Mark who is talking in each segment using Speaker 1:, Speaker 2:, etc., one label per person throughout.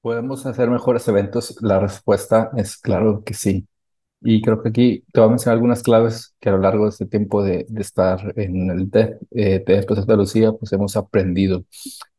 Speaker 1: ¿Podemos hacer mejores eventos? La respuesta es claro que sí. Y creo que aquí te voy a mencionar algunas claves que a lo largo de este tiempo de, de estar en el TED, eh, TED de Andalucía, pues hemos aprendido.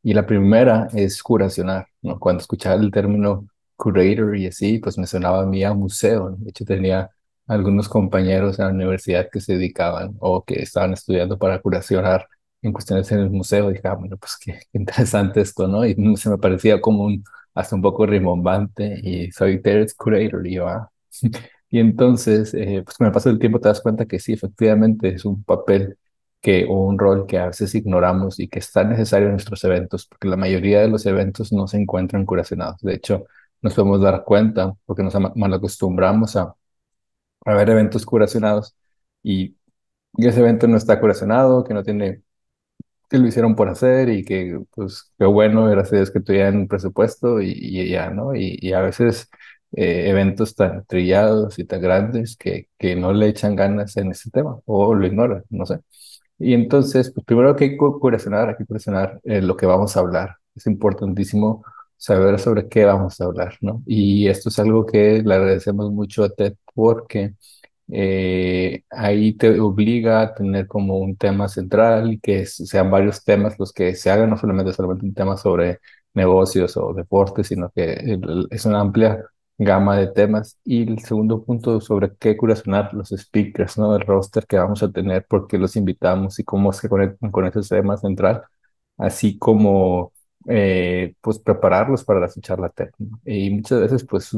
Speaker 1: Y la primera es curacionar, ¿no? Cuando escuchaba el término curator y así, pues me sonaba a mí a museo. ¿no? De hecho, tenía algunos compañeros en la universidad que se dedicaban o que estaban estudiando para curacionar en cuestiones en el museo. Dije, ah, bueno, pues qué, qué interesante esto, ¿no? Y se me parecía como un hasta un poco rimbombante y soy Terence Curator y yo, ah. Y entonces, eh, pues con el paso del tiempo te das cuenta que sí, efectivamente es un papel que, o un rol que a veces ignoramos y que está necesario en nuestros eventos, porque la mayoría de los eventos no se encuentran curacionados. De hecho, nos podemos dar cuenta porque nos mal acostumbramos a, a ver eventos curacionados y, y ese evento no está curacionado, que no tiene que lo hicieron por hacer y que, pues, qué bueno, gracias a Dios que tuvieran un presupuesto y, y ya, ¿no? Y, y a veces eh, eventos tan trillados y tan grandes que, que no le echan ganas en ese tema o lo ignoran, no sé. Y entonces, pues primero que hay que curacionar, hay que curacionar eh, lo que vamos a hablar. Es importantísimo saber sobre qué vamos a hablar, ¿no? Y esto es algo que le agradecemos mucho a TED porque eh, ahí te obliga a tener como un tema central que sean varios temas los que se hagan, no solamente, solamente un tema sobre negocios o deportes, sino que es una amplia gama de temas. Y el segundo punto sobre qué curacionar los speakers, ¿no? El roster que vamos a tener, por qué los invitamos y cómo se conectan con ese tema central, así como eh, pues prepararlos para la charla técnica. Y muchas veces pues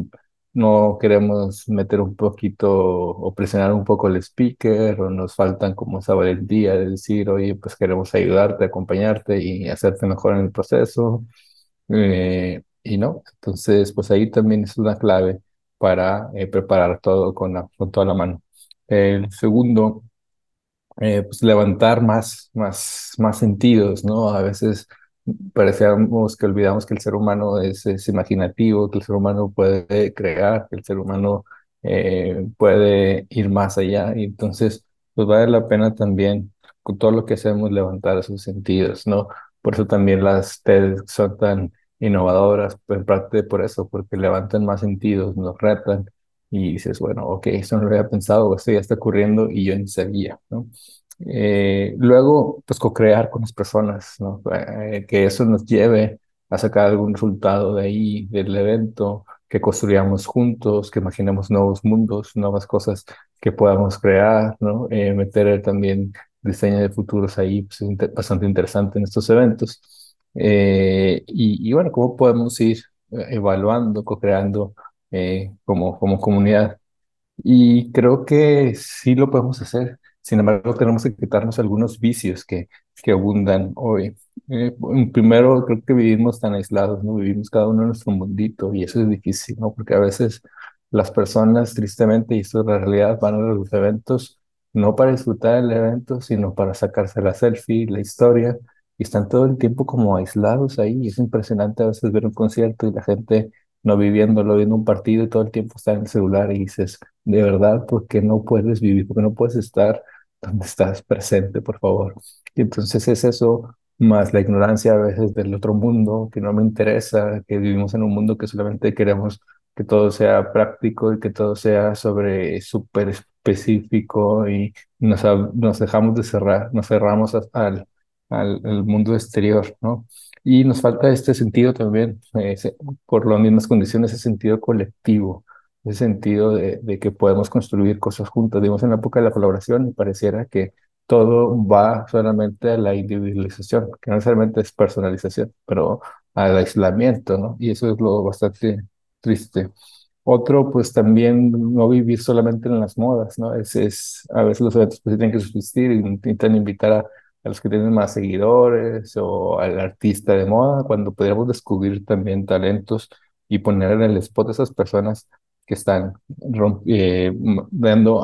Speaker 1: no queremos meter un poquito o presionar un poco el speaker o nos faltan como esa valentía de decir, oye, pues queremos ayudarte, acompañarte y hacerte mejor en el proceso. Eh, y no, entonces pues ahí también es una clave para eh, preparar todo con, la, con toda la mano. El segundo, eh, pues levantar más, más, más sentidos, ¿no? A veces parecíamos que olvidamos que el ser humano es, es, imaginativo, que el ser humano puede crear, que el ser humano eh, puede ir más allá. Y entonces, pues vale la pena también, con todo lo que hacemos, levantar esos sentidos, ¿no? Por eso también las TED son tan innovadoras, pues, en parte por eso, porque levantan más sentidos, nos retan y dices, bueno, ok, eso no lo había pensado, esto ya está ocurriendo y yo ni sabía, ¿no? Eh, luego, pues co-crear con las personas, ¿no? Eh, que eso nos lleve a sacar algún resultado de ahí, del evento, que construyamos juntos, que imaginemos nuevos mundos, nuevas cosas que podamos crear, ¿no? Eh, meter también diseño de futuros ahí, pues, es bastante interesante en estos eventos. y, y, bueno, cómo podemos ir evaluando, co-creando como, como comunidad. Y creo que sí lo podemos hacer. Sin embargo, tenemos que quitarnos algunos vicios que, que abundan hoy. Eh, primero, creo que vivimos tan aislados, ¿no? Vivimos cada uno en nuestro mundito y eso es difícil, ¿no? Porque a veces las personas, tristemente, y esto es la realidad, van a los eventos no para disfrutar el evento, sino para sacarse la selfie, la historia, y están todo el tiempo como aislados ahí. Y es impresionante a veces ver un concierto y la gente no viviéndolo, viendo un partido y todo el tiempo está en el celular y dices, de verdad, ¿por qué no puedes vivir? ¿Por qué no puedes estar donde estás presente, por favor? Y entonces es eso, más la ignorancia a veces del otro mundo, que no me interesa, que vivimos en un mundo que solamente queremos que todo sea práctico y que todo sea sobre súper específico y nos, nos dejamos de cerrar, nos cerramos al, al, mundo exterior, ¿no? Y nos falta este sentido también, por las mismas condiciones, ese sentido colectivo, ese sentido de, de, que podemos construir cosas juntos. Digamos, en la época de la colaboración, me pareciera que todo va solamente a la individualización, que no necesariamente es personalización, pero al aislamiento, ¿no? Y eso es lo bastante triste. Otro, pues también no vivir solamente en las modas, ¿no? Es, es, a veces los eventos pues, tienen que subsistir y intentan invitar a a los que tienen más seguidores o al artista de moda, cuando podríamos descubrir también talentos y poner en el spot a esas personas que están eh,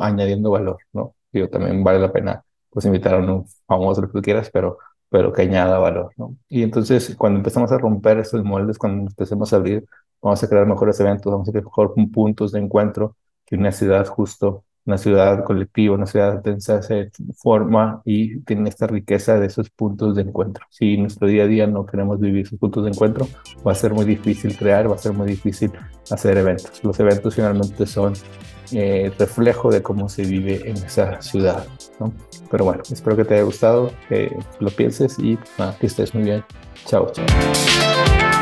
Speaker 1: añadiendo valor, ¿no? Digo, también vale la pena pues invitar a un famoso, lo que quieras, pero, pero que añada valor, ¿no? Y entonces, cuando empezamos a romper esos moldes, cuando empecemos a abrir, vamos a crear mejores eventos, vamos a crear mejor puntos de encuentro que una ciudad justo una ciudad colectiva, una ciudad densa se forma y tiene esta riqueza de esos puntos de encuentro. Si en nuestro día a día no queremos vivir esos puntos de encuentro, va a ser muy difícil crear, va a ser muy difícil hacer eventos. Los eventos finalmente son eh, reflejo de cómo se vive en esa ciudad. ¿no? Pero bueno, espero que te haya gustado, que lo pienses y que estés muy bien. Chao, chao.